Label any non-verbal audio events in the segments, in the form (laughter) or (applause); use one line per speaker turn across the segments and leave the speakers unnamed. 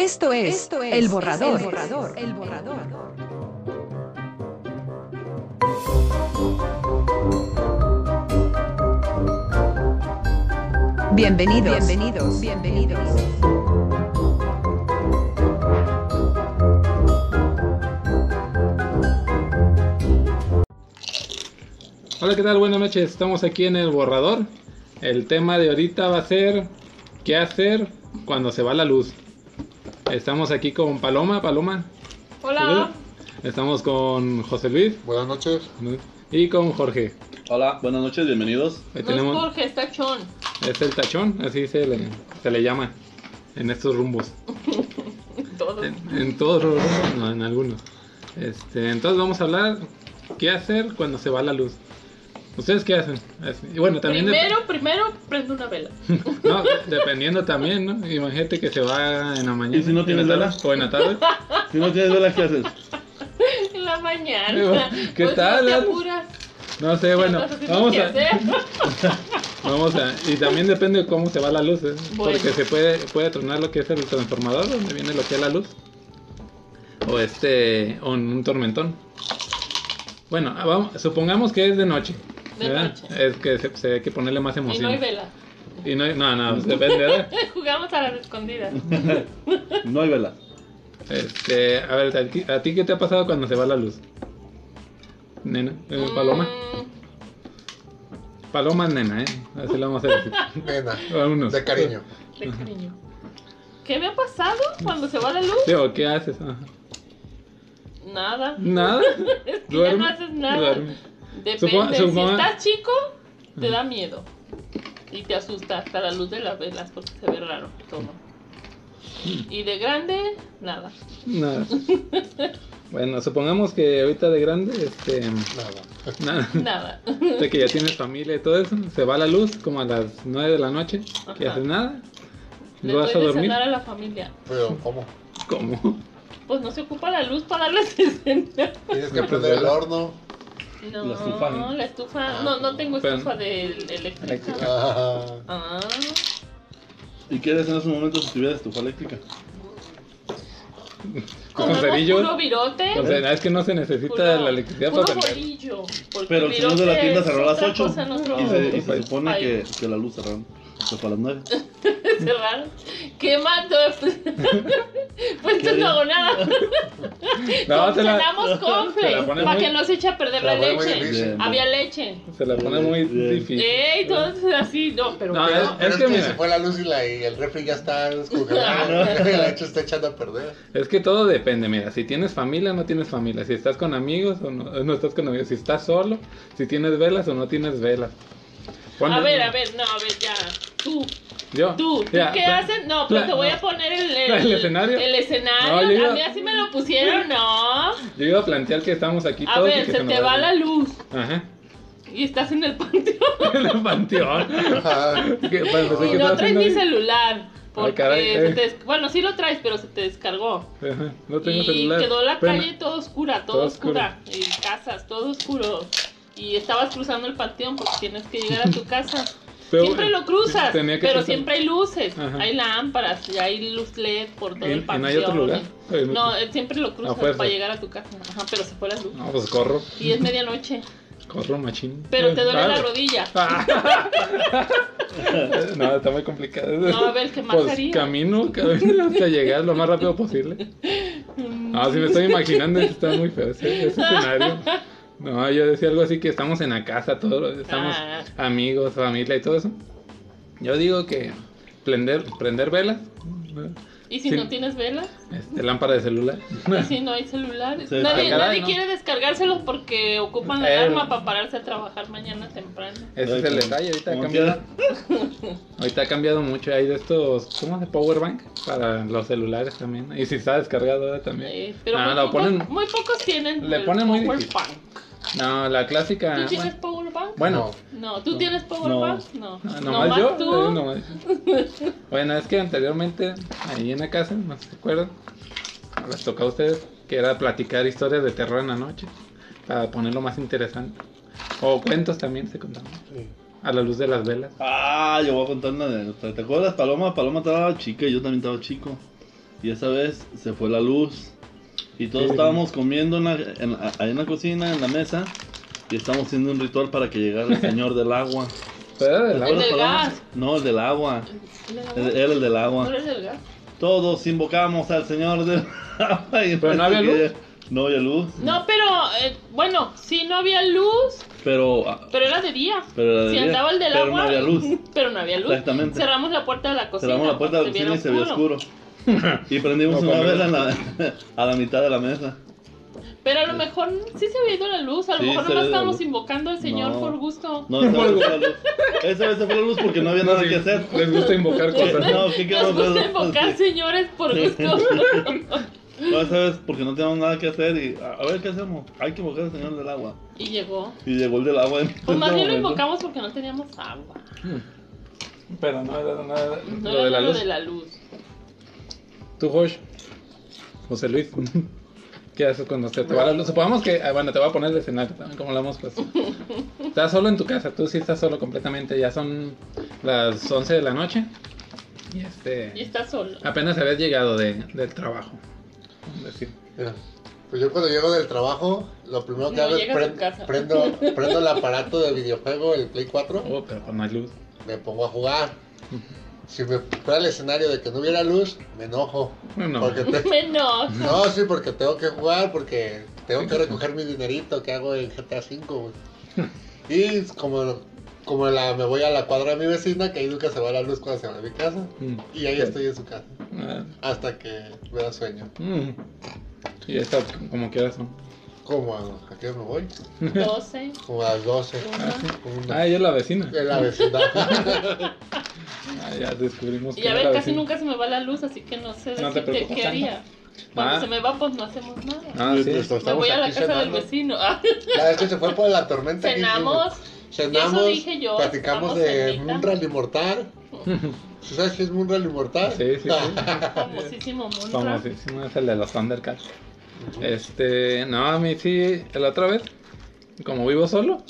Esto es, El Borrador. El Borrador. El Borrador. Bienvenidos. Bienvenidos. Bienvenidos.
Hola, ¿qué tal? Buenas noches. Estamos aquí en el borrador. El tema de ahorita va a ser qué hacer cuando se va la luz. Estamos aquí con Paloma. Paloma.
Hola.
Estamos con José Luis
Buenas noches.
y con Jorge.
Hola, buenas noches, bienvenidos.
Ahí
No
tenemos,
es Jorge, está Chon.
es el tachón, así se le, se le llama en estos rumbos. (laughs)
Todo.
En, en todos los rumbos, no, en algunos. Este, entonces vamos a hablar qué hacer cuando se va la luz. ¿Ustedes qué hacen? Así- Y bueno, también dep-
Primero, primero prende una vela. (laughs)
No, dependiendo también, ¿no? Imagínate que se va en la mañana.
¿Y si no
en
tienes vela?
O en la tarde. (laughs)
Si no tienes velas, ¿qué haces? (laughs)
En la mañana.
¿Qué
Pues
tal,
No te
Lalo?
apuras.
No sé, bueno, vamos a, vamos a... Y también depende de cómo se va la luz, ¿eh?
Bueno.
Porque se puede, puede tronar lo que es el transformador, donde viene lo que es la luz. O este, o en un tormentón. Bueno, vamos, supongamos que es de noche.
Noche.
Es que se, se hay que ponerle más
Y
emoción.
no hay vela.
Y no, hay- no, no, depende, ¿verdad? (laughs)
Jugamos a las escondidas. (laughs)
No hay vela.
Este, a ver, ¿a ti, a ti qué te ha pasado cuando se va la luz? Nena, eh, Paloma.
Mm,
Paloma es nena, ¿eh? Así lo vamos a decir. (laughs)
Nena.
Vámonos.
De cariño.
de cariño. ¿Qué me ha pasado cuando se va la luz?
Digo, ¿qué haces? Ajá.
Nada.
Nada.
Es que ya no haces nada.
Duerme.
Depende.
Supongo-
Si estás chico, te da miedo. Y te asusta hasta la luz de las velas porque se ve raro todo. Y de grande, nada.
Nada. (laughs) Bueno, supongamos que ahorita de grande, este,
Nada.
nada,
Nada.
de que ya tienes familia y todo eso, se va la luz como a las 9 de la noche, ¿qué
Ajá.
haces? Nada.
Le
¿No vas a dormir?
cenar a la familia.
Pero, ¿cómo?
¿Cómo?
Pues no se ocupa la luz para darles (laughs) de cenar.
Tienes que
Pues,
prender el horno.
No,
La estufa, ¿no?
la estufa.
Ah,
No, no tengo
pero-
estufa de eléctrica.
Eléctrica.
Ah,
Ah,
¿Y qué harías en esos momentos si tuvieras estufa eléctrica? (laughs)
Con cerillos.
puro virote.
O sea, es que no se necesita
puro-
la electricidad
puro
para
bolillo. porque
Pero el señor de la tienda cerró a las
otra
8
cosa en otro
y se, y se supone que, que la luz cerraron. Se fue a las 9.
Cerraron. ¿Qué mato? (laughs) pues
¿Qué
no hago nada. (laughs)
No, se la,
Cenamos (laughs)
se la
para
muy-
que no se eche a perder la
la pone muy
leche.
difícil.
Había leche.
se la pone muy
Bien.
difícil.
Eh, entonces así, no, pero
No,
pero-
es-
pero es,
que
que,
mira.
se fue la luz y, la, y el refri ya está descongelado. la leche está echando a perder.
Es que todo depende, mira, si tienes familia o no tienes familia, si estás con amigos o no, no estás con amigos, si estás solo, si tienes velas o no tienes velas.
A ver, a ver, no, a ver, ya. Tú,
Yo,
tú, ¿tú qué
pla-
haces? No, pero
pla-
te voy
no.
a poner el, el,
¿El escenario?
El escenario.
No, yo iba-
A mí así me lo pusieron, no.
Yo iba a plantear que estamos aquí
A
todos y
ver,
que
se te va la luz
Ajá.
y estás en el panteón. (laughs)
En el panteón. Pues,
Y no traes ni celular. Porque
caray,
se
eh.
te des- Bueno, sí lo traes, pero se te descargó.
Ajá, No tengo
y
celular.
quedó la calle toda oscura,
todo
toda oscura.
oscuro.
Y casas, todo oscuro. Y estabas cruzando el panteón porque tienes que llegar a tu casa. (laughs)
pero-
siempre lo cruzas, pero siempre hay luces,
Ajá.
hay lámparas y hay luz LED por todo
¿Y-
el panteón.
hay otro lugar? En
No, él siempre lo cruzas para llegar a tu casa. Ajá, pero se fue la luz.
No, pues corro.
Y es medianoche,
Corro machín.
pero te duele
Ah,
la (laughs) rodilla.
no, está muy complicado.
No, a ver, ¿qué más
pues,
harías?
camino, camino hasta llegar lo más rápido posible. (laughs) No, si me estoy imaginando, está muy feo ese, ese escenario. No, yo decía algo así que estamos en la casa, todos estamos
Ah.
amigos, familia y todo eso. Yo digo que prender, prender velas.
¿Y si
Sí.
no tienes vela?
este, lámpara de celular.
¿Y si no hay celulares?
Se
nadie nadie
¿no?
quiere descargárselos porque ocupan la
Eh.
alarma para pararse a trabajar mañana temprano.
Ese es el detalle, ahorita ha cambiado. (laughs) Ahorita ha cambiado mucho, hay de estos, ¿cómo de power bank? Para los celulares también. Y si está descargado ahora también.
Eh, pero
Ah,
muy,
lo
pocos,
ponen-
muy pocos tienen
le
el
ponen muy
power
difícil.
bank.
No, la clásica.
¿Tú tienes
bueno,
power bank?
Bueno,
No, ¿tú
No.
tienes power
No.
bank? No.
Ah, nomás
Nomás
yo.
tú.
eh, nomás. Bueno, es que anteriormente, ahí en la casa, no se acuerdan, les tocó a ustedes que era platicar historias de terror en la noche, para ponerlo más interesante. O cuentos también se contaban,
Sí.
a la luz de las velas.
Ah, yo voy a contar una de. ¿Te acuerdas, Paloma? Paloma estaba chica y yo también estaba chico. Y esa vez se fue la luz. Y todos
Sí.
estábamos comiendo en la- en la- ahí en la cocina, en la mesa. Y estábamos haciendo un ritual para que llegara el señor del agua. (laughs)
Pero era del
¿Te
agua.
del gas.
No, el del agua.
¿El del
Era
agua?
era el del
¿No
agua.
eres del gas?
Todos invocamos al señor del (laughs) agua. y
Pero no había luz.
que- No había luz.
No, pero eh, bueno, sí no había luz,
Pero,
pero era de día.
pero era de
si
día,
andaba el del
pero
agua,
no había luz. (laughs)
pero no había luz.
Exactamente.
Cerramos la puerta de la cocina.
Cerramos la puerta de la cocina y se veía oscuro. (laughs) Y prendimos
No,
una vela la- (laughs) a la mitad de la mesa.
Pero a lo mejor sí se había ido la luz. A lo
Sí,
mejor
la
estábamos invocando al Señor
No.
por gusto.
No, esa vez se fue la luz. Esa vez se fue la luz porque no había nada que hacer.
Les gusta invocar (laughs) cosas.
No, ¿qué
Nos
queremos
gusta
hacer?
invocar señores por gusto.
No, esa vez porque no teníamos nada que hacer y a ver qué hacemos. Hay que invocar al señor del agua.
y llegó.
Y llegó el del agua.
Pues más bien lo invocamos porque no teníamos agua.
Pero no era nada.
No
Lo
era
de la
lo
luz.
de la luz.
Tú, Josh. José Luis. (laughs) ¿Qué haces cuando se te va la luz? Supongamos que, ah, bueno, te voy a poner el escenario también, como lo hemos puesto. (laughs) Estás solo en tu casa, tú sí estás solo completamente. Ya son las 11 de la noche. Y este.
Y está solo.
Apenas habías llegado de, del trabajo. Vamos a decir.
Pues yo cuando llego del trabajo, lo primero que
No,
hago es prendo, (laughs) prendo el aparato de videojuego, el Play 4,
Oh, pero pues no hay luz.
me pongo a jugar. Si me fuera el escenario de que no hubiera luz, me enojo.
No.
Porque te- (laughs)
Menos.
No, sí, porque tengo que jugar, porque tengo que recoger mi dinerito que hago en GTA V. (laughs) Y como, como la, me voy a la cuadra de mi vecina, que ahí nunca se va la luz cuando se va a mi casa.
Mm.
Y ahí estoy en su casa,
Ah,
hasta que me da sueño.
mm. Y ya está, como quieras. ¿no?
Como a, ¿a qué hora me voy?
12.
Como a las 12.
Una.
Una-
Ah, ella es la vecina.
En la vecindad. (laughs)
Ah, ya descubrimos
Y
que
a ver, casi
vecina.
nunca se me va la luz, así que no sé
No
decirte
preocupes
qué haría. Cuando
Ah.
se me va, pues no hacemos nada.
Ah, sí.
Me voy a la casa del
cenando.
vecino. Ah, (laughs)
La vez que se fue por la tormenta. ¿qué
Cenamos.
Cenamos,
Eso dije yo,
platicamos de
cenita.
un rally mortal. (laughs) ¿Tú sabes qué es un rally mortal?
Sí, sí, sí.
Famosísimo Munra.
Famosísimo, es el de los Thundercats. Este, no, a mí sí, la otra vez, como vivo solo,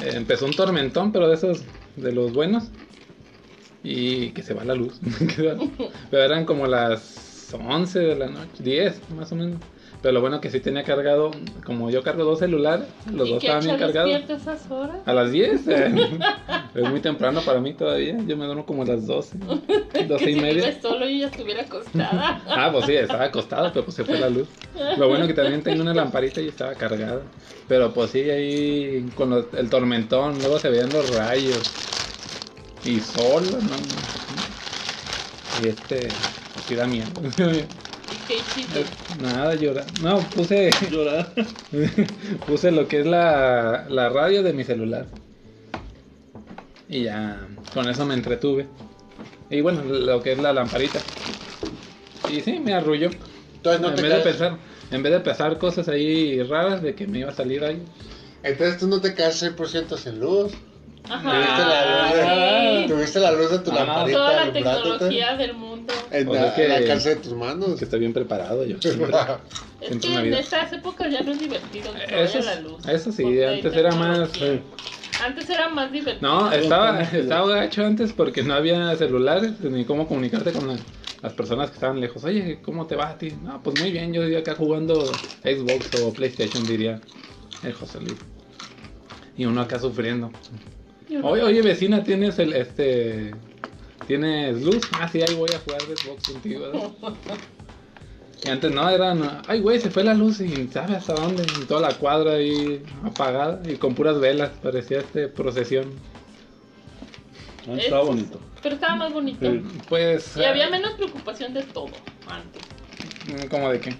eh, empezó un tormentón, pero de esos, de los buenos, y que se va la luz. (laughs) (laughs) pero eran como las 11 de la noche, 10 más o menos. Pero lo bueno que sí tenía cargado, como yo cargo dos celulares, los
¿Y
dos estaban bien cargados.
despierto esas horas?
A las 10, eh, (laughs) es muy temprano para mí todavía, yo me duermo como a las 12, 12 (laughs)
que
y
si
media.
solo y ella estuviera acostada. (laughs)
Ah, pues sí, estaba acostado, pero pues se fue la luz. Lo bueno que también tengo una lamparita y estaba cargada. Pero pues sí, ahí con los- el tormentón, luego se veían los rayos. Y solo, ¿no? Y este, sí da miedo.
¿Y qué hiciste?
Nada, llorar. No, puse, (laughs)
Llorar.
puse lo que es la, la radio de mi celular. Y ya, con eso me entretuve. Y bueno, lo que es la lamparita. Y sí, me arrulló.
Entonces no
en
te
vez de
caes-
pensar, en vez de pensar cosas ahí raras de que me iba a salir ahí.
Entonces tú no te quedas 100% sin luz.
Ajá.
Tuviste la luz de,
sí.
tuviste la luz de tu lamparita
Toda la tecnología del mundo.
en
O
la,
que-
al alcance de tus manos.
Que estoy bien preparado yo. siempre. (laughs)
Es
Siempre
que en
vida.
estas épocas ya no es divertido que se
Eso,
vaya la luz.
eso sí, antes era más...
tecnología. Antes era más divertido.
No, estaba, estaba gacho antes porque no había celulares ni cómo comunicarte con la- las personas que estaban lejos. Oye, ¿cómo te va a ti? No, pues muy bien, yo estoy acá jugando Xbox o PlayStation, diría el José Luis. Y uno acá sufriendo. Oye, oye, vecina, ¿tienes el, este... ¿Tienes luz? Ah, sí, ahí voy a jugar Xbox contigo. ¿verdad? (laughs) Y antes no, eran... Ay, güey, se fue la luz y ¿sabe hasta dónde? Y toda la cuadra ahí apagada y con puras velas. Parecía este procesión.
Ah, Estaba bonito.
Pero estaba más bonito.
Sí.
Pues...
Y había
ah,
menos preocupación de todo antes.
¿Cómo de qué?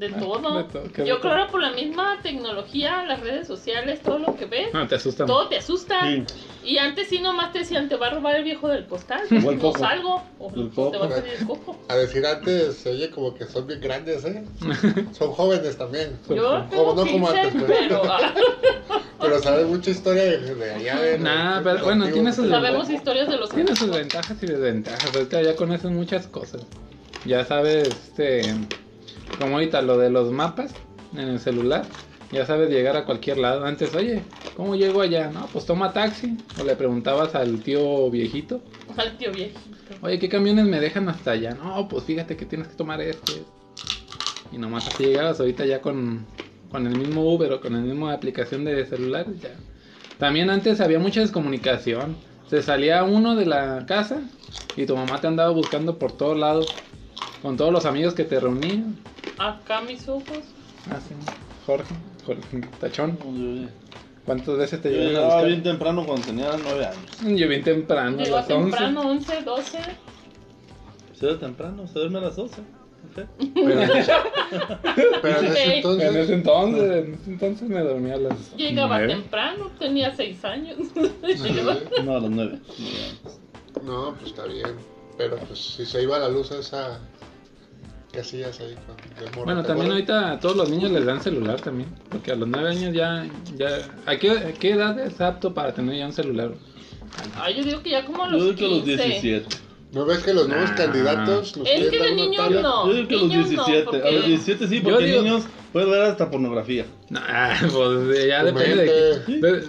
De
Ah,
todo.
de todo, ¿qué de
Yo creo que por la misma tecnología, las redes sociales, todo lo que ves,
No, te asustan.
todo te asusta.
Sí.
Y antes sí nomás te decían, te va a robar el viejo del postal. (laughs)
O el
no salgo. O,
El
o te va a salir el coco.
A decir antes, oye como que son bien grandes, ¿eh? (laughs) Son jóvenes también.
Yo
Como- no como
15,
antes,
pero ah, (laughs)
Pero sabes mucha historia de, de allá de.
Nah,
de-
pero
de
bueno, tiene sus-
sabemos historias de los
Tiene sus ventajas y desventajas. Ahorita ya conoces muchas cosas. Ya sabes, este, como ahorita lo de los mapas en el celular. Ya sabes llegar a cualquier lado. Antes, oye, ¿cómo llego allá? No, pues toma taxi. O le preguntabas al tío viejito,
Al tío viejito.
oye, ¿qué camiones me dejan hasta allá? No, pues fíjate que tienes que tomar este. Y nomás así llegabas ahorita ya con, con el mismo Uber o con la misma aplicación de celulares ya. También antes había mucha descomunicación. Se salía uno de la casa y tu mamá te andaba buscando por todos lados. Con todos los amigos que te reunían.
Acá mis ojos.
Ah, sí. Jorge, Jorge Tachón.
Yo
¿Cuántas veces te
yo
llegaron a
llegaba
buscar?
bien temprano cuando tenía 9 años.
Yo bien temprano, a
Llegó
las 11.
temprano, 11, 12.
Se ve temprano, se duerme a las 12. Ok.
Pero, (laughs)
Pero en ese
Sí.
en
entonces.
ese entonces, en ese entonces me dormía a las
Llegaba
nueve.
temprano, tenía 6 años. (laughs)
No, a las 9.
No, pues está bien. Pero pues si se iba la luz esa. ¿Qué hacías ahí con morro?
Bueno,
¿Te
también ahorita a todos los niños les dan celular también. Porque a los 9 años ya. ya ¿a, qué, a qué edad es apto para tener ya un celular?
Ay, yo digo que ya como a
Yo
los
digo que a los
15.
17.
¿No ves que los nuevos
Nah.
candidatos nos
Es
quieren
que
dar
de
una
niños
tabla?
no.
Yo digo que a los
niños no,
17.
porque-
A los 17 sí,
Yo
porque
digo-
niños pueden ver hasta pornografía.
Nah, (laughs) pues ya
Tu
depende de,
mente.
de-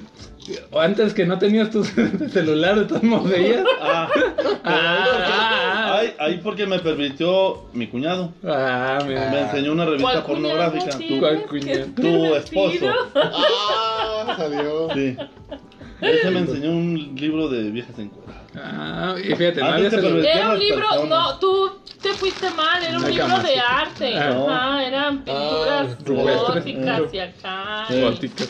o Antes que no tenías tu (laughs) celular, de todos modos veías.
Ah,
Ah,
ahí, ahí porque me permitió mi cuñado.
ah, mira.
Me enseñó una revista
¿Cuál cuñado
pornográfica. Tu esposo. (laughs)
¡Ah! Salió.
Sí. Ese me enseñó un libro de viejas encueradas.
Ah, y fíjate, no
Era un libro,
personas.
no, tú te fuiste mal, era un libro de arte.
Ah.
Ajá, eran pinturas
rupestres.
góticas y acá.
Sí.
Góticas.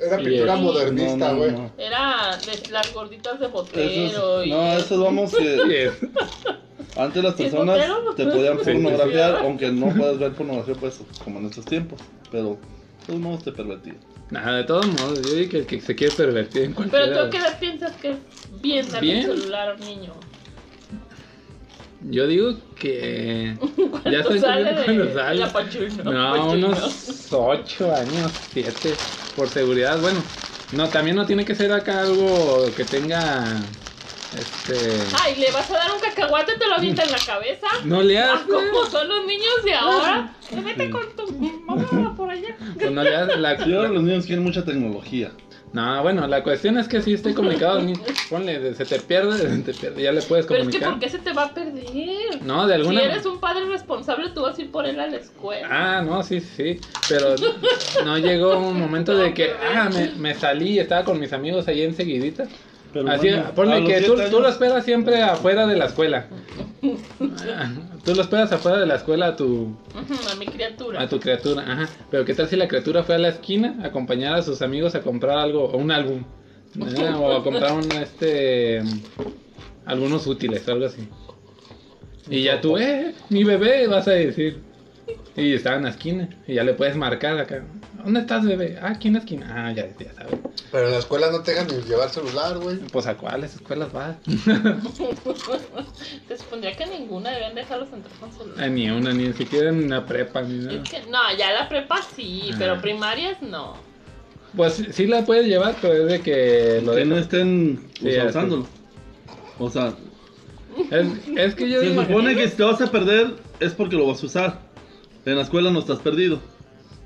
Era pintura
es-
modernista,
No, no,
güey.
no.
Era de las gorditas de
Eso
botero.
es-
y...
no, eso vamos (laughs)
es.
Antes las
¿Sí es
personas te podían pornografiar,
sí.
aunque no puedes ver pornografía pues como en estos tiempos, pero de todos modos te pervertían.
Nada, de todos modos, yo digo que el que se quiere pervertir en cualquier
Pero tú qué edad piensas que es bien darle
Bien.
un celular a un niño.
Yo digo que. ya estoy
sale de
cuando sale.
la pachuno.
No,
pachuno.
unos 8 años, 7, por seguridad. Bueno, no, también no tiene que ser acá algo que tenga. Este.
Ay, ¿le vas a dar un cacahuate te lo avienta en la cabeza?
No le
Ah,
hace.
como son los niños de ahora. Eh, Vete con tu mamá por allá.
Pues no le hace. La,
ahora los niños quieren mucha tecnología.
no, bueno, la cuestión es que si esté comunicado al niño, ponle, se te pierde, (laughs) se te pierde, ya le puedes
Pero es que
comunicar.
¿por qué se te va a perder?
No, de alguna
Si eres un padre responsable, tú vas a ir por él a la escuela.
Ah, no, sí, sí, pero no llegó un momento de que, ah, me, me salí, estaba con mis amigos ahí enseguidita.
Pero
Así,
bueno,
ponle que tú, tú lo esperas siempre afuera de la escuela. (laughs) Tú lo esperas afuera de la escuela a tu,
a mi criatura.
a tu criatura, ajá. Pero qué tal si la criatura fue a la esquina a acompañar a sus amigos a comprar algo, o un álbum, ¿eh? o a comprar un, este, algunos útiles, algo así. Y ya tú, eh, mi bebé, vas a decir. Y estaba en la esquina, y ya le puedes marcar acá. ¿Dónde estás, bebé? Ah, aquí en la esquina. Ah, ya, ya sabes.
Pero en la escuela no te dejan ni llevar celular, güey.
Pues a cuáles escuelas vas. (laughs) (laughs)
Te supondría que ninguna deben dejarlos entrar con celular.
Ah, ni una, ni siquiera en la prepa, ni nada.
Es que, no, ya la prepa sí,
Ah.
pero primarias no.
Pues sí- la puedes llevar, pero es de que lo
que no estén
Sí,
usándolo. O sea,
Es, es que yo
se
digo.
supone que si te vas a perder es porque lo vas a usar. En la escuela no estás perdido.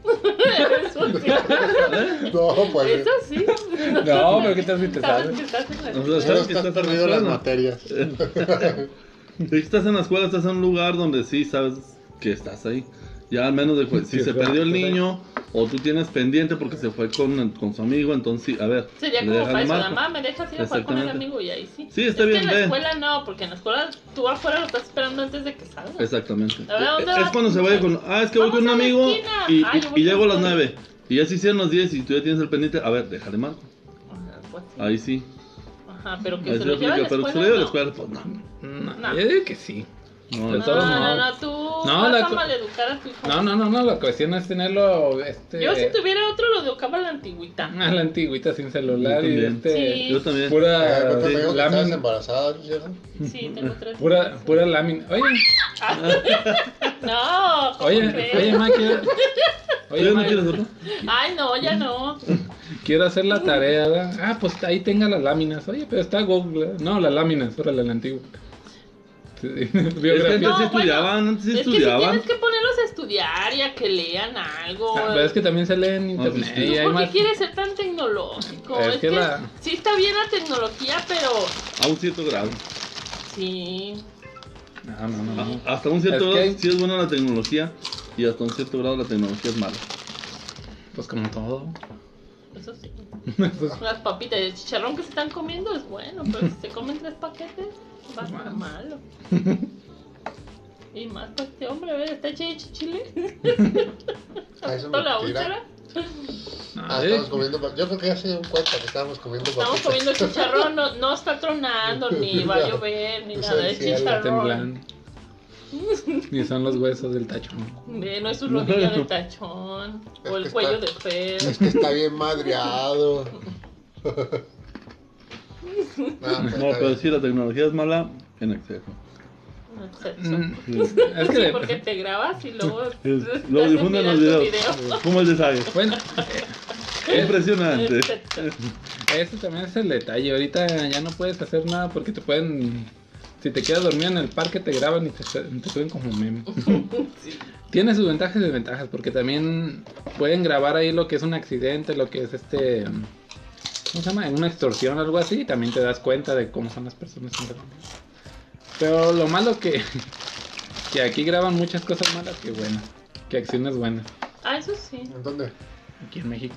Eso (laughs) sí.
No, pues.
Eso sí.
No, pero qué tal si te
Sabes
sabes.
que estás en la
O sea,
Pero
sabes que
estás
estás en la
perdido en las
escuela.
materias. (laughs)
Si estás en la escuela, estás en un lugar donde sí sabes que estás ahí. Ya al menos de, si
Que
se
sabes
perdió el
estás ahí.
niño o tú tienes pendiente porque se fue con, con su amigo, entonces sí, a ver.
Sería
le
como para eso,
marco.
mamá, me dejas ir a jugar con el amigo y ahí sí.
Sí, está
es
bien,
Que en la
ve.
escuela no, porque en la escuela tú afuera lo estás esperando antes de que salga.
Exactamente.
A ver, ¿a dónde
es
vas?
cuando se vaya con. Ah, es que voy con un
la
amigo
esquina.
y,
Ah,
y- llego a las
el-
9. Y ya se hicieron las 10 y tú ya tienes el pendiente. A ver, déjale marco.
Ajá, pues sí.
Ahí sí.
Ajá, pero que
Ahí
se
sí
lo
aplica,
lleve a la
pero que se
escuela.
lo lleve a la escuela, pues no.
No,
No.
yo digo que sí.
No,
De
No,
todos
no,
modos.
no, tú
No,
vas
la
a
co-
maleducar a tu hijo.
No, no, no, no, la cuestión es tenerlo. Este,
Yo si tuviera otro lo educaba a la antigüita. (laughs)
A la antigüita sin celular
Yo
y
también.
este.
Sí.
Yo también.
Eh,
Pura
¿cuántos me dijo que estabas
lámina.
embarazada, ¿cierto?
Sí, tengo (laughs) tres.
Pura, pura lámina. Oye, (laughs)
No, ¿cómo
oye,
crees?
oye, ma, quiero.
¿Tú
Oye,
ya no
ma,
quieres otro?
Ay, no, ya no.
quiero hacer la tarea. ¿verdad? Ah, pues ahí tenga las láminas. Oye, pero está Google. ¿verdad? No, las láminas, órale, la antigua. Sí, (laughs)
Es que
Biografía.
antes
No,
estudiaban, antes sí
Es que si
estudiaban.
tienes que ponerlos a estudiar y a que lean algo.
Ah, pero es que también se lee en internet. y
¿Tú
hay
por qué
más.
quieres ser tan tecnológico?
Es
Es,
que
que,
la-
sí está bien la tecnología, pero
A un cierto grado.
sí.
No, no, no. no.
Hasta un cierto
Es
grado
que-
sí es buena la tecnología y hasta un cierto grado la tecnología es mala.
Pues como todo.
Eso sí.
Pues, (laughs)
Las papitas de chicharrón que se están comiendo es bueno, pero si se comen tres paquetes, va a estar malo. (laughs) Y más para este hombre, a ver, está hecho de chile.
Ah, eso es
Toda la
mentira.
úlcera.
no,
Ah,
eh,
estamos comiendo. pa- Yo creo que ya se dieron cuenta que estábamos comiendo
Estamos
papitas.
comiendo chicharrón, no, (laughs) no está tronando, ni (laughs) va a llover, ni
Es
nada, es
está
chicharrón.
temblando. Ni son los huesos del tachón.
No es su rodilla de tachón,
Es
o
que
el cuello de
está-
Fer.
Es que está bien madreado. No, pues,
No, pero sí, la tecnología es mala en exceso.
Sexo.
Mm,
Sí. (laughs)
Es que
Sí,
de-
porque (laughs) te grabas y luego,
Es- Luego difunden los videos.
video.
¿Cómo el deshague?
Bueno, eh, (laughs)
Impresionante.
Es
ese también es el detalle. Ahorita ya no puedes hacer nada porque te pueden. Si te quedas dormido en el parque, te graban y te, te suben como meme. Tiene sus ventajas y desventajas porque también pueden grabar ahí lo que es un accidente, lo que es este. ¿Cómo se llama? Una extorsión o algo así. Y también te das cuenta de cómo son las personas. en realidad. Pero lo malo que. (laughs) Que aquí graban muchas cosas malas que buenas. Que acciones buenas.
Ah, eso sí.
¿En dónde?
Aquí en México.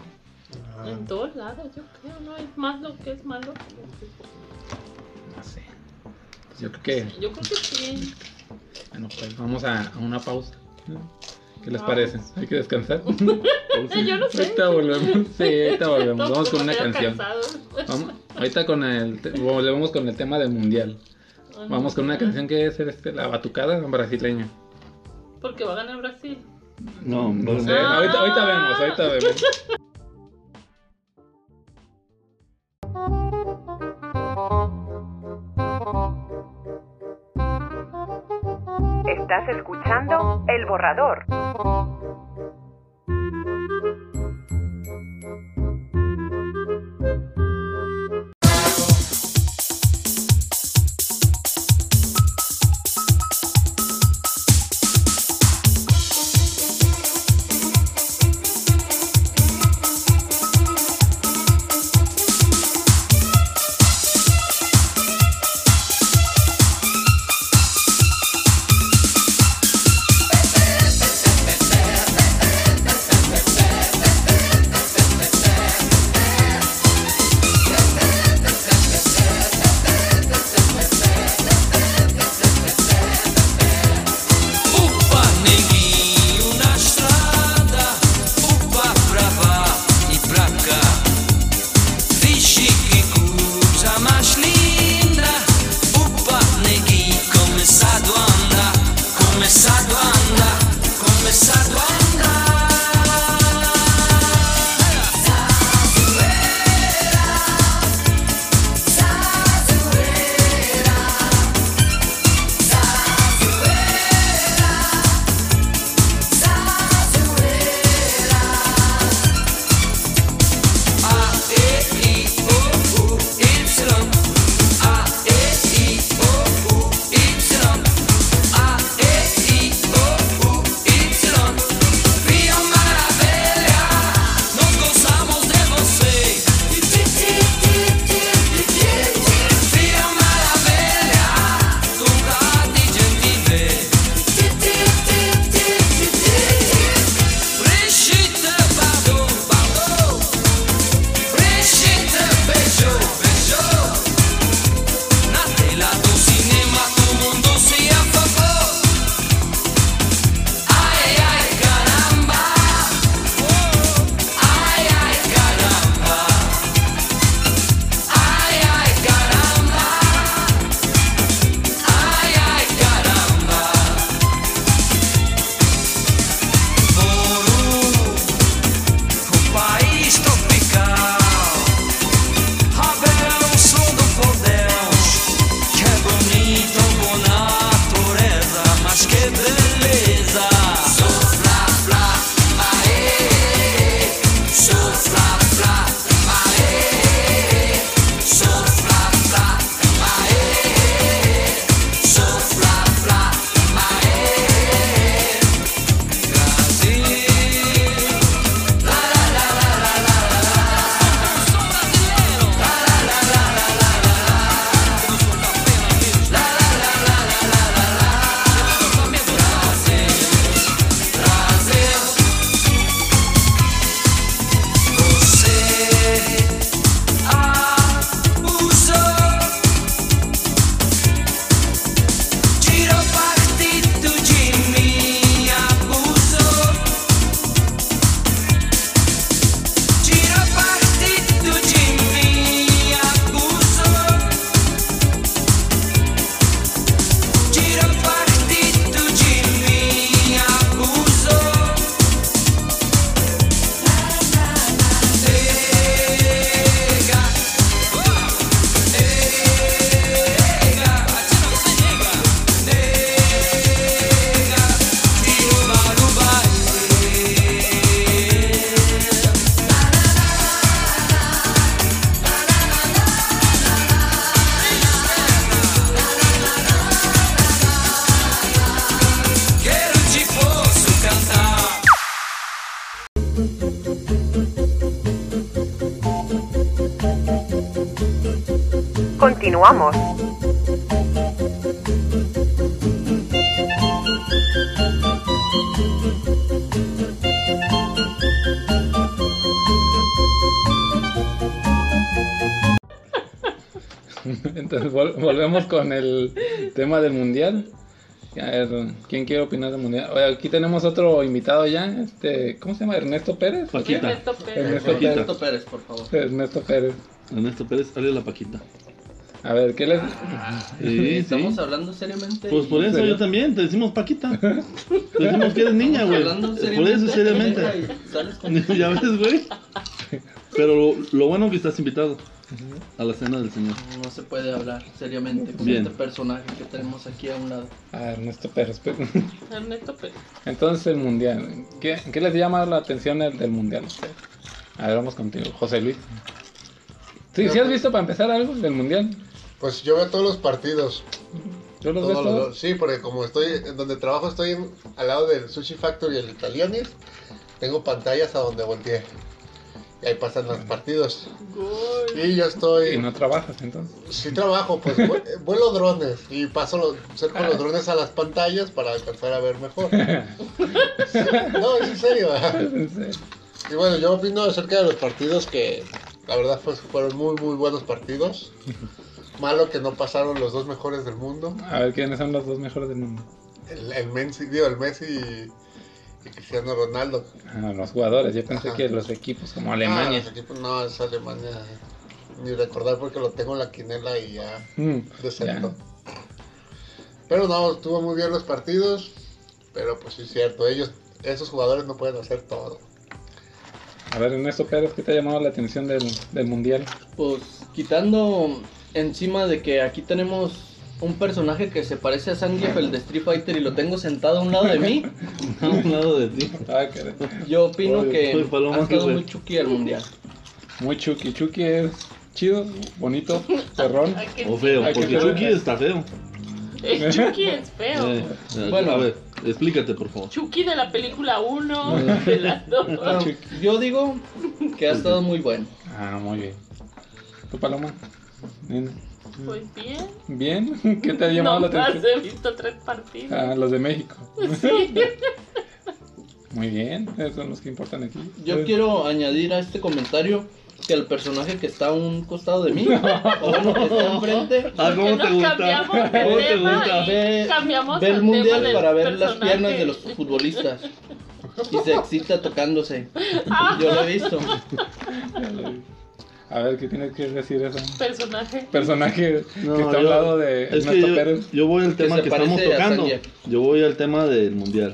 Ah,
En todos lados, yo creo, no hay más lo que es malo.
No sé. Yo creo que.
Yo creo que sí.
Bueno, pues vamos a, a una pausa. ¿no? ¿Qué les parece? Hay que descansar. (laughs)
Eh, yo no sé.
Ahorita volvemos. Sí, ahorita volvemos. Vamos con una canción. Vamos, ahorita con el. te- volvemos con el tema del mundial. Vamos con una canción que es este, la batucada brasileña.
Porque va a ganar Brasil.
No,
No sé,
Ah.
ahorita, ahorita vemos, ahorita vemos. (laughs)
Estás escuchando El Borrador.
Tema del mundial. A ver, ¿quién quiere opinar del mundial? Oye, aquí tenemos otro invitado ya, este, ¿cómo se llama? Ernesto Pérez.
Paquita.
Ernesto Pérez.
Ernesto Pérez.
Ernesto Pérez, por favor.
Ernesto Pérez.
Ernesto Pérez, dale la Paquita.
A ver, ¿qué les...?
Sí, (laughs)
Estamos
sí.
hablando seriamente.
Pues por eso yo también, te decimos Paquita. Te decimos que eres niña, güey.
Hablando
Por
seriamente.
eso seriamente. (laughs)
y sales con- (laughs)
ya ves, güey. Pero lo, lo bueno que estás invitado a la cena del Señor.
No se puede hablar seriamente con
Bien.
este personaje que tenemos aquí a un lado.
A Ernesto Pérez. (laughs)
Ernesto Pérez.
Entonces, el mundial. ¿Qué, qué les llama la atención del, del mundial a ver, vamos contigo, José Luis. ¿Sí, ¿sí has visto para empezar algo del mundial?
Pues yo veo todos los partidos.
¿Yo los
todos? sí, porque como estoy en donde trabajo, estoy en- al lado del Sushi Factory y el Italianis. Tengo pantallas a donde volteé. Y ahí pasan los partidos. Y yo estoy.
Y no trabajas entonces.
Sí trabajo, pues vu- (laughs) vuelo drones y paso los, cerco los drones a las pantallas para alcanzar a ver mejor. Sí, (laughs) no, es en serio. Y bueno, yo opino acerca de los partidos que la verdad pues, fueron muy muy buenos partidos. (laughs) Malo que no pasaron los dos mejores del mundo.
A ver, ¿quiénes son los dos mejores del mundo?
El, el Messi, digo, el Messi y, Cristiano Ronaldo.
Ah, los jugadores. Yo pensé
Ajá.
que los equipos como
Ah,
Alemania.
los equipos, no, es Alemania. Ni recordar porque lo tengo en la quinela y ya
Mm,
Exacto. Pero no, estuvo muy bien los partidos. Pero pues sí es cierto, ellos, esos jugadores no pueden hacer todo.
A ver, Ernesto Pérez, ¿qué te ha llamado la atención del, del mundial?
Pues quitando encima de que aquí tenemos un personaje que se parece a Zangief, el de Street Fighter, y lo tengo sentado a un lado de mí, (laughs)
A un lado de ti.
Ah, caray.
yo opino
Oye,
que ha estado muy chucky el mundial.
Muy Chucky. Chucky es chido, bonito, perrón. (laughs)
O feo, porque Chucky está feo.
El Chucky es feo.
Eh, eh,
Bueno.
a ver, explícate, por favor.
Chucky de la película 1, de la 2.
Ah, yo digo que ha estado muy bueno.
Ah, muy bien. ¿Tu paloma? Bien.
Pues bien.
¿Bien? (laughs) ¿Qué te ha llamado la
Nomás
atención?
he visto tres partidos.
Ah, los de México.
Sí. (laughs)
Muy bien, esos son los que importan aquí.
Yo
Eh,
quiero añadir a este comentario que el personaje que está a un costado de mí, (laughs) o bueno, que está enfrente,
Ah, ¿cómo
Que
te gusta? ¿Cómo te gusta?
ve,
cambiamos
ve el
al
mundial
tema
para ver las
personaje.
piernas de los futbolistas y se excita tocándose.
Ah,
Yo lo he visto.
A ver, ¿qué tienes que decir eso?
personaje.
Personaje
No,
que está
yo-
lado de
Es que
Ernesto
yo,
Pérez.
yo voy al tema que estamos tocando. Yo voy al tema del mundial.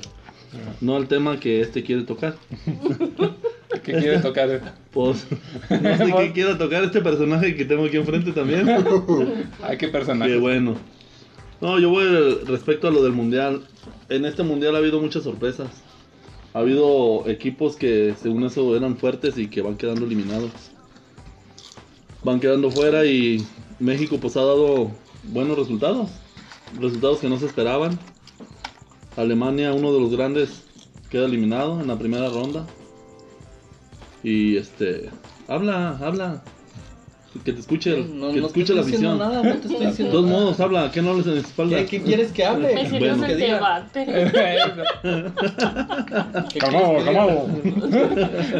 No al tema que este quiere tocar. (laughs)
¿Qué quiere tocar?
Pues no sé qué (laughs) quiera tocar este personaje que tengo aquí enfrente también. (laughs)
Ay, qué personaje.
Qué bueno. No, yo voy al- respecto a lo del mundial. En este mundial ha habido muchas sorpresas. Ha habido equipos que según eso eran fuertes y que van quedando eliminados. Van quedando fuera y México pues ha dado buenos resultados. Resultados que no se esperaban. Alemania, uno de los grandes, queda eliminado en la primera ronda. Y este, habla, habla. Que te escuche, el-
No,
que te
no te
escuche la
estoy diciendo
afición.
nada, no te estoy (laughs)
De
diciendo
todos
nada.
modos, habla, ¿qué no hables en la espalda?
¿Qué, qué quieres que hable?
Me sirvió
Bueno.
el debate. (laughs)
¿Qué
Calmado,
quieres que diga?
calmado.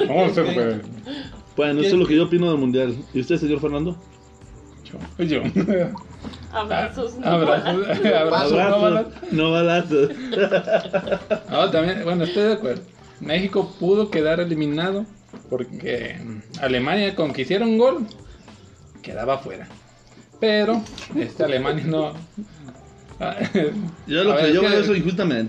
Vamos a ser (laughs)
Bueno, eso es lo que yo opino del mundial. ¿Y usted, señor Fernando?
Yo. Yo. (laughs)
Abrazos. no
Abrazos.
balas. (laughs)
Abrazos. no balas.
no balazos. (laughs)
No, también, bueno, estoy de acuerdo. México pudo quedar eliminado porque Alemania, con que hiciera un gol, quedaba fuera. Pero, este Alemania no. (laughs)
Yo lo
A
que
ver,
yo veo eso injusto también.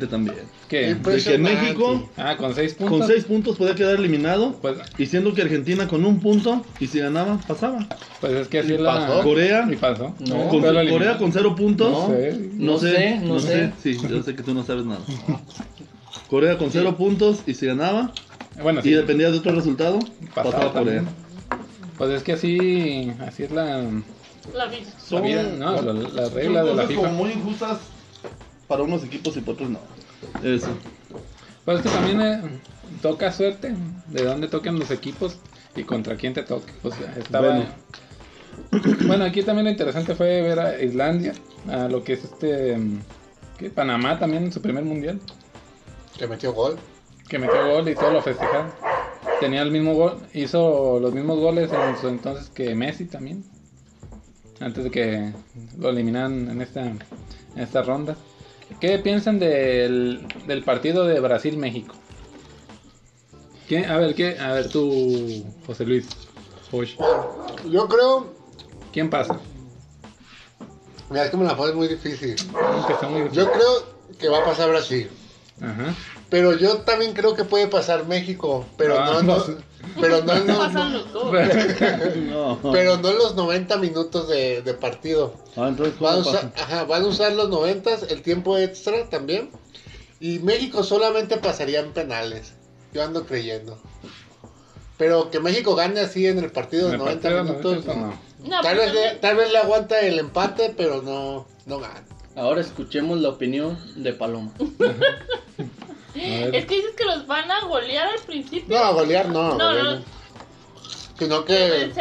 ¿Qué?
Y
De que. México
Ah, con seis puntos.
con seis puntos podía quedar eliminado.
Pues,
Y siendo que Argentina con un punto y si ganaba, pasaba.
pues es que así
¿Y
es la.
pasó?
Corea,
Y pasó.
No.
con. Corea con cero puntos.
No.
Sí.
No sé, no sé.
Sí, yo sé que tú no sabes nada. (laughs) Corea con cero puntos y si ganaba
Bueno,
y
sí.
dependía de otro resultado,
Pasaba
pasaba Corea.
Pues es que así, así es la,
La vida.
la vida, ¿no? La, la regla de
Son
la
cosas
FIFA.
como muy injustas para unos equipos y para otros no. Eso.
Pues es que también eh, toca suerte de dónde toquen los equipos y contra quién te toque. Pues estaba.
Bueno. (clears throat)
Bueno, aquí también lo interesante fue ver a Islandia, a lo que es este. mm, ¿qué? Panamá también en su primer mundial,
Que metió gol.
que metió gol y todo lo festejaron. Tenía el mismo gol, hizo los mismos goles en su entonces que Messi también. Antes de que lo eliminaran en esta, en esta ronda. ¿Qué piensan del, del partido de Brasil-México? A ver, ¿qué? A ver tú, José Luis. Josh.
Yo creo.
¿Quién pasa?
Mira, es que me la pones muy difícil.
Muy
Yo creo que va a pasar Brasil.
Ajá.
Pero yo también creo que puede pasar México. Pero no, no. Pero no, en los-.
No.
pero no en los 90 minutos de, de partido.
Ah, entonces,
Van a,
¿cómo
usar, ajá, van a usar los 90, el tiempo extra también. Y México solamente pasaría en penales. Yo ando creyendo. Pero que México gane así en el partido de
En el
90
partido de
minutos.
90,
no.
no.
No,
Tal, vez le, tal vez le aguanta el empate, pero no, no gana.
Ahora escuchemos la opinión de Paloma. (laughs)
Es que dices que los van a golear al principio.
No, a golear no.
No,
golear
no.
no. Sino que,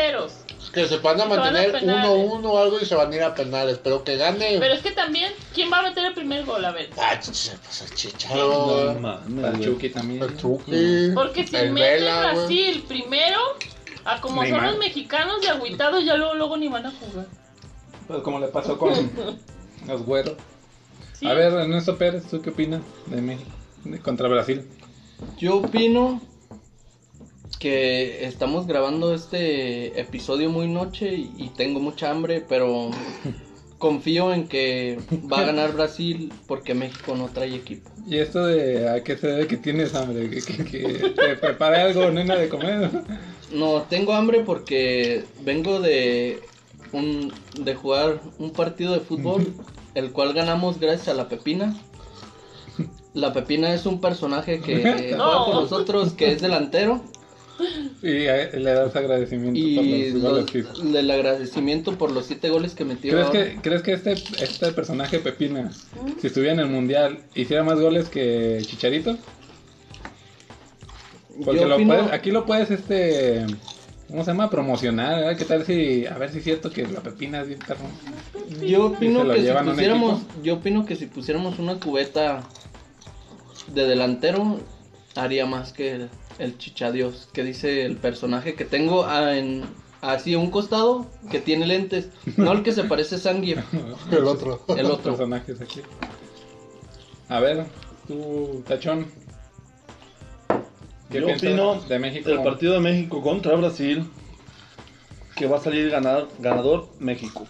que se van a
Se
mantener
penales.
1-1 o algo y se van a ir a penales. Pero que gane.
Pero es que también, ¿quién va a meter el primer gol? A ver.
Ah, pues el Chicharo.
güey.
Chucky también.
El Chucky.
Porque si
el
mete
Vela,
primero, a como son los mexicanos de agüitados, ya luego, luego ni van a jugar.
Pues como le pasó con (laughs) los güeros.
Sí.
A ver, Ernesto Pérez, ¿tú qué opinas de México contra Brasil?
Yo opino que estamos grabando este episodio muy noche y, tengo mucha hambre, pero confío en que va a ganar Brasil porque México no trae equipo.
¿Y esto de a qué se debe que tienes hambre? ¿Que, que, que te prepare algo, nena, de comer?
No, tengo hambre porque vengo de un de jugar un partido de fútbol, el cual ganamos gracias a la Pepina. La Pepina es un personaje que (laughs)
No.
con nosotros, que es delantero.
Y le das agradecimiento
Y
por los goles
los-
que hizo.
el agradecimiento por los siete goles que metió.
¿Crees
ahora.
que, ¿Crees que este, este personaje Pepina, si estuviera en el mundial, hiciera más goles que Chicharito? Porque lo
opino-
puedes, aquí lo puedes, este, ¿cómo se llama? Promocionar, ¿verdad? ¿Qué tal si, a ver si es cierto que la Pepina es bien perro?
Yo opino que si pusiéramos, yo opino que si pusiéramos una cubeta de delantero haría más que el, el chichadios que dice el personaje que tengo a- en así a un costado que tiene lentes, no el que se parece a (laughs)
El otro.
el otro.
personajes aquí. A ver, tú, Tachón. ¿Qué
Yo opino
de México?
El partido de México contra Brasil. Que va a salir ganar, ganador México.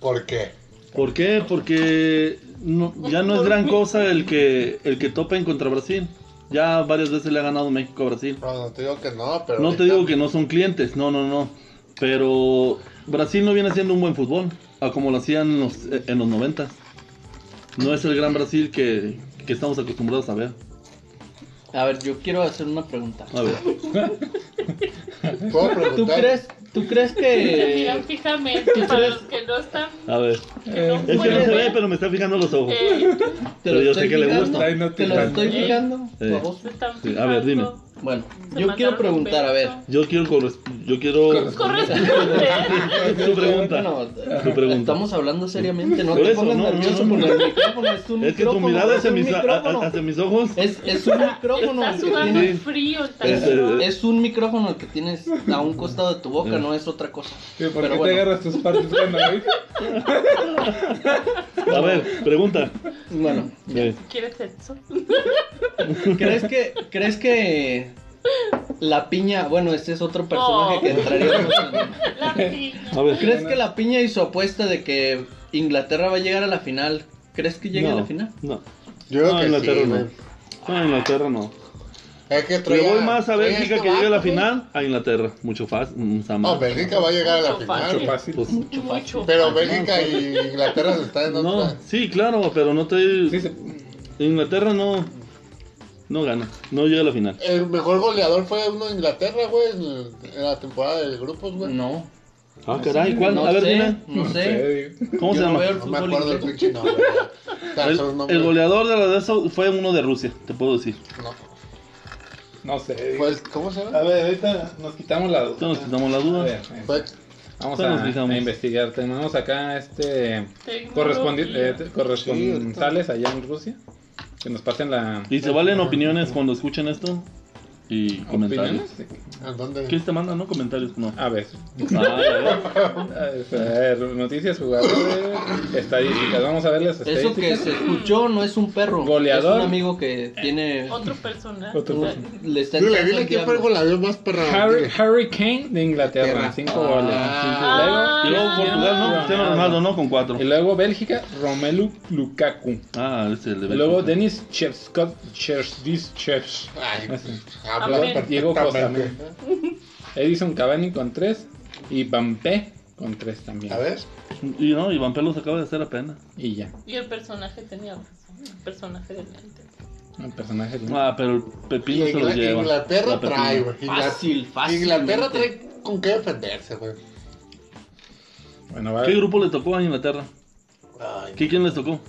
¿Por qué?
¿Por qué? Porque no- ya no es gran cosa el que el que topen contra Brasil. Ya varias veces le ha ganado México a Brasil.
No, no te digo que no, pero.
No te digo que no son clientes, no, no, no. Pero Brasil no viene haciendo un buen fútbol, a como lo hacían en los, en los 90. No es el gran Brasil que, que estamos acostumbrados a ver.
A ver, yo quiero hacer una pregunta.
A ver,
¿Puedo
¿Tú crees, tú crees
Se miran
que
fijamente para los que no están.
a ver.
Eh,
Es que no se ve, pero me está fijando los ojos.
eh,
Pero yo sé que le
fijando?
gusta.
Ay, no te
lo estoy fijando,
Eh. Sí, a ver, dime.
Bueno, yo quiero preguntar, a ver.
Yo quiero corres- yo quiero
Corresponde.
tu (laughs) pregunta.
Bueno,
Tu pregunta.
Estamos hablando seriamente, no
Por
te
eso,
pongas
no, no,
nervioso
no,
con
no.
el micrófono, es un (laughs)
Es que tu
micrófono,
mirada
es
hacia
un
mis, a-
micrófono.
a- hacia mis ojos.
Es, es un micrófono
Está
el que
sudando
tienes,
frío el
Es,
es un micrófono el que tienes a un costado de tu boca, no es otra cosa.
Sí, ¿Por
Pero
qué
bueno.
te agarras tus partes cuando lo dices?
A ver, pregunta.
Bueno,
Sí.
¿Quieres sexo?
¿crees que, ¿crees que la piña, bueno, este es otro personaje
Oh.
que entraríamos en- (laughs)
La piña.
Ver.
¿Crees que la piña y su apuesta de que Inglaterra va a llegar a la final, ¿crees que llegue
no,
a la final?
No.
Yo creo
no,
que
Inglaterra
sí,
no. No, Inglaterra no.
Es que
Le
traía-
voy más a Bélgica
este
que llegue a la final a Inglaterra. Mucho fácil.
No, Bélgica va a llegar a la
Mucho
final.
fácil.
güey.
Fácil.
Pues,
Mucho.
Pero Bélgica y Inglaterra se están en
no,
otra.
sí, claro, pero no te.
Sí, se-
Inglaterra no. No gana. No llega a la final.
El mejor goleador fue uno de Inglaterra, güey, en, la temporada de grupos, güey.
No,
Ah, caray, ¿cuál?
no
a ver,
sé,
dime.
no sé.
¿Cómo
Yo
se
no
llama?
No me acuerdo el
inglés.
pinche nombre. güey. O sea,
El, el goleador de la de eso fue uno de Rusia, te puedo decir.
No.
No sé.
El- ¿Cómo se
A
llama?
ver, ahorita nos quitamos la duda.
Entonces nos quitamos la
A ver, Vamos a, a investigar. Tenemos acá este
Tecnología.
correspondi- eh, corresponsales allá en Rusia que nos pasen la
Y se valen opiniones cuando escuchen esto. Y comentarios.
¿A dónde?
¿Qué te mandan, no? Comentarios, no.
A ver,
Ah, ya ves. (laughs)
a ver, noticias, jugadores, estadísticas. Vamos a ver las
Eso que
estadísticas.
se escuchó no es un perro.
Goleador.
Es un amigo que tiene.
Otro personaje.
Otro personaje.
le está
Dile, dile quién fue el goleador más perra.
Harry. Harry Kane de Inglaterra. 5
Ah.
goles.
Ah.
Y luego Portugal, ¿no? Cristiano Ronaldo, ¿no? Con cuatro.
Y luego Bélgica, Romelu Lukaku.
Ah, ese es el de
Y luego
Bélgica.
Denis Chevskot, Chersdis Chevs. Diego Costa. Edison Cavani con 3 y Bampé con 3 también.
A ver.
Y no, Iván Pelos acaba de hacer apenas.
Y ya,
Y el personaje tenía razón. El personaje del lente.
el personaje de...
Ah, pero el Pepino se lo lleva.
Inglaterra trae, güey.
Fácil, fácil.
Inglaterra trae con qué defenderse, güey.
Bueno, va.
¿Qué grupo le tocó a Inglaterra?
Ay,
¿Qué quién les tocó?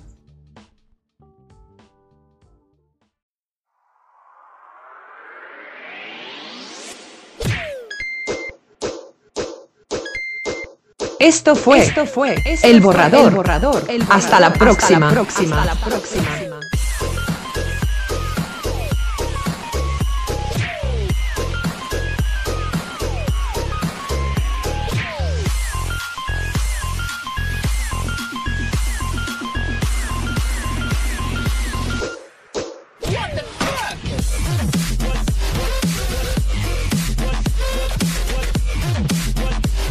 Esto fue, Esto fue El Borrador. Hasta la próxima. Hasta la próxima.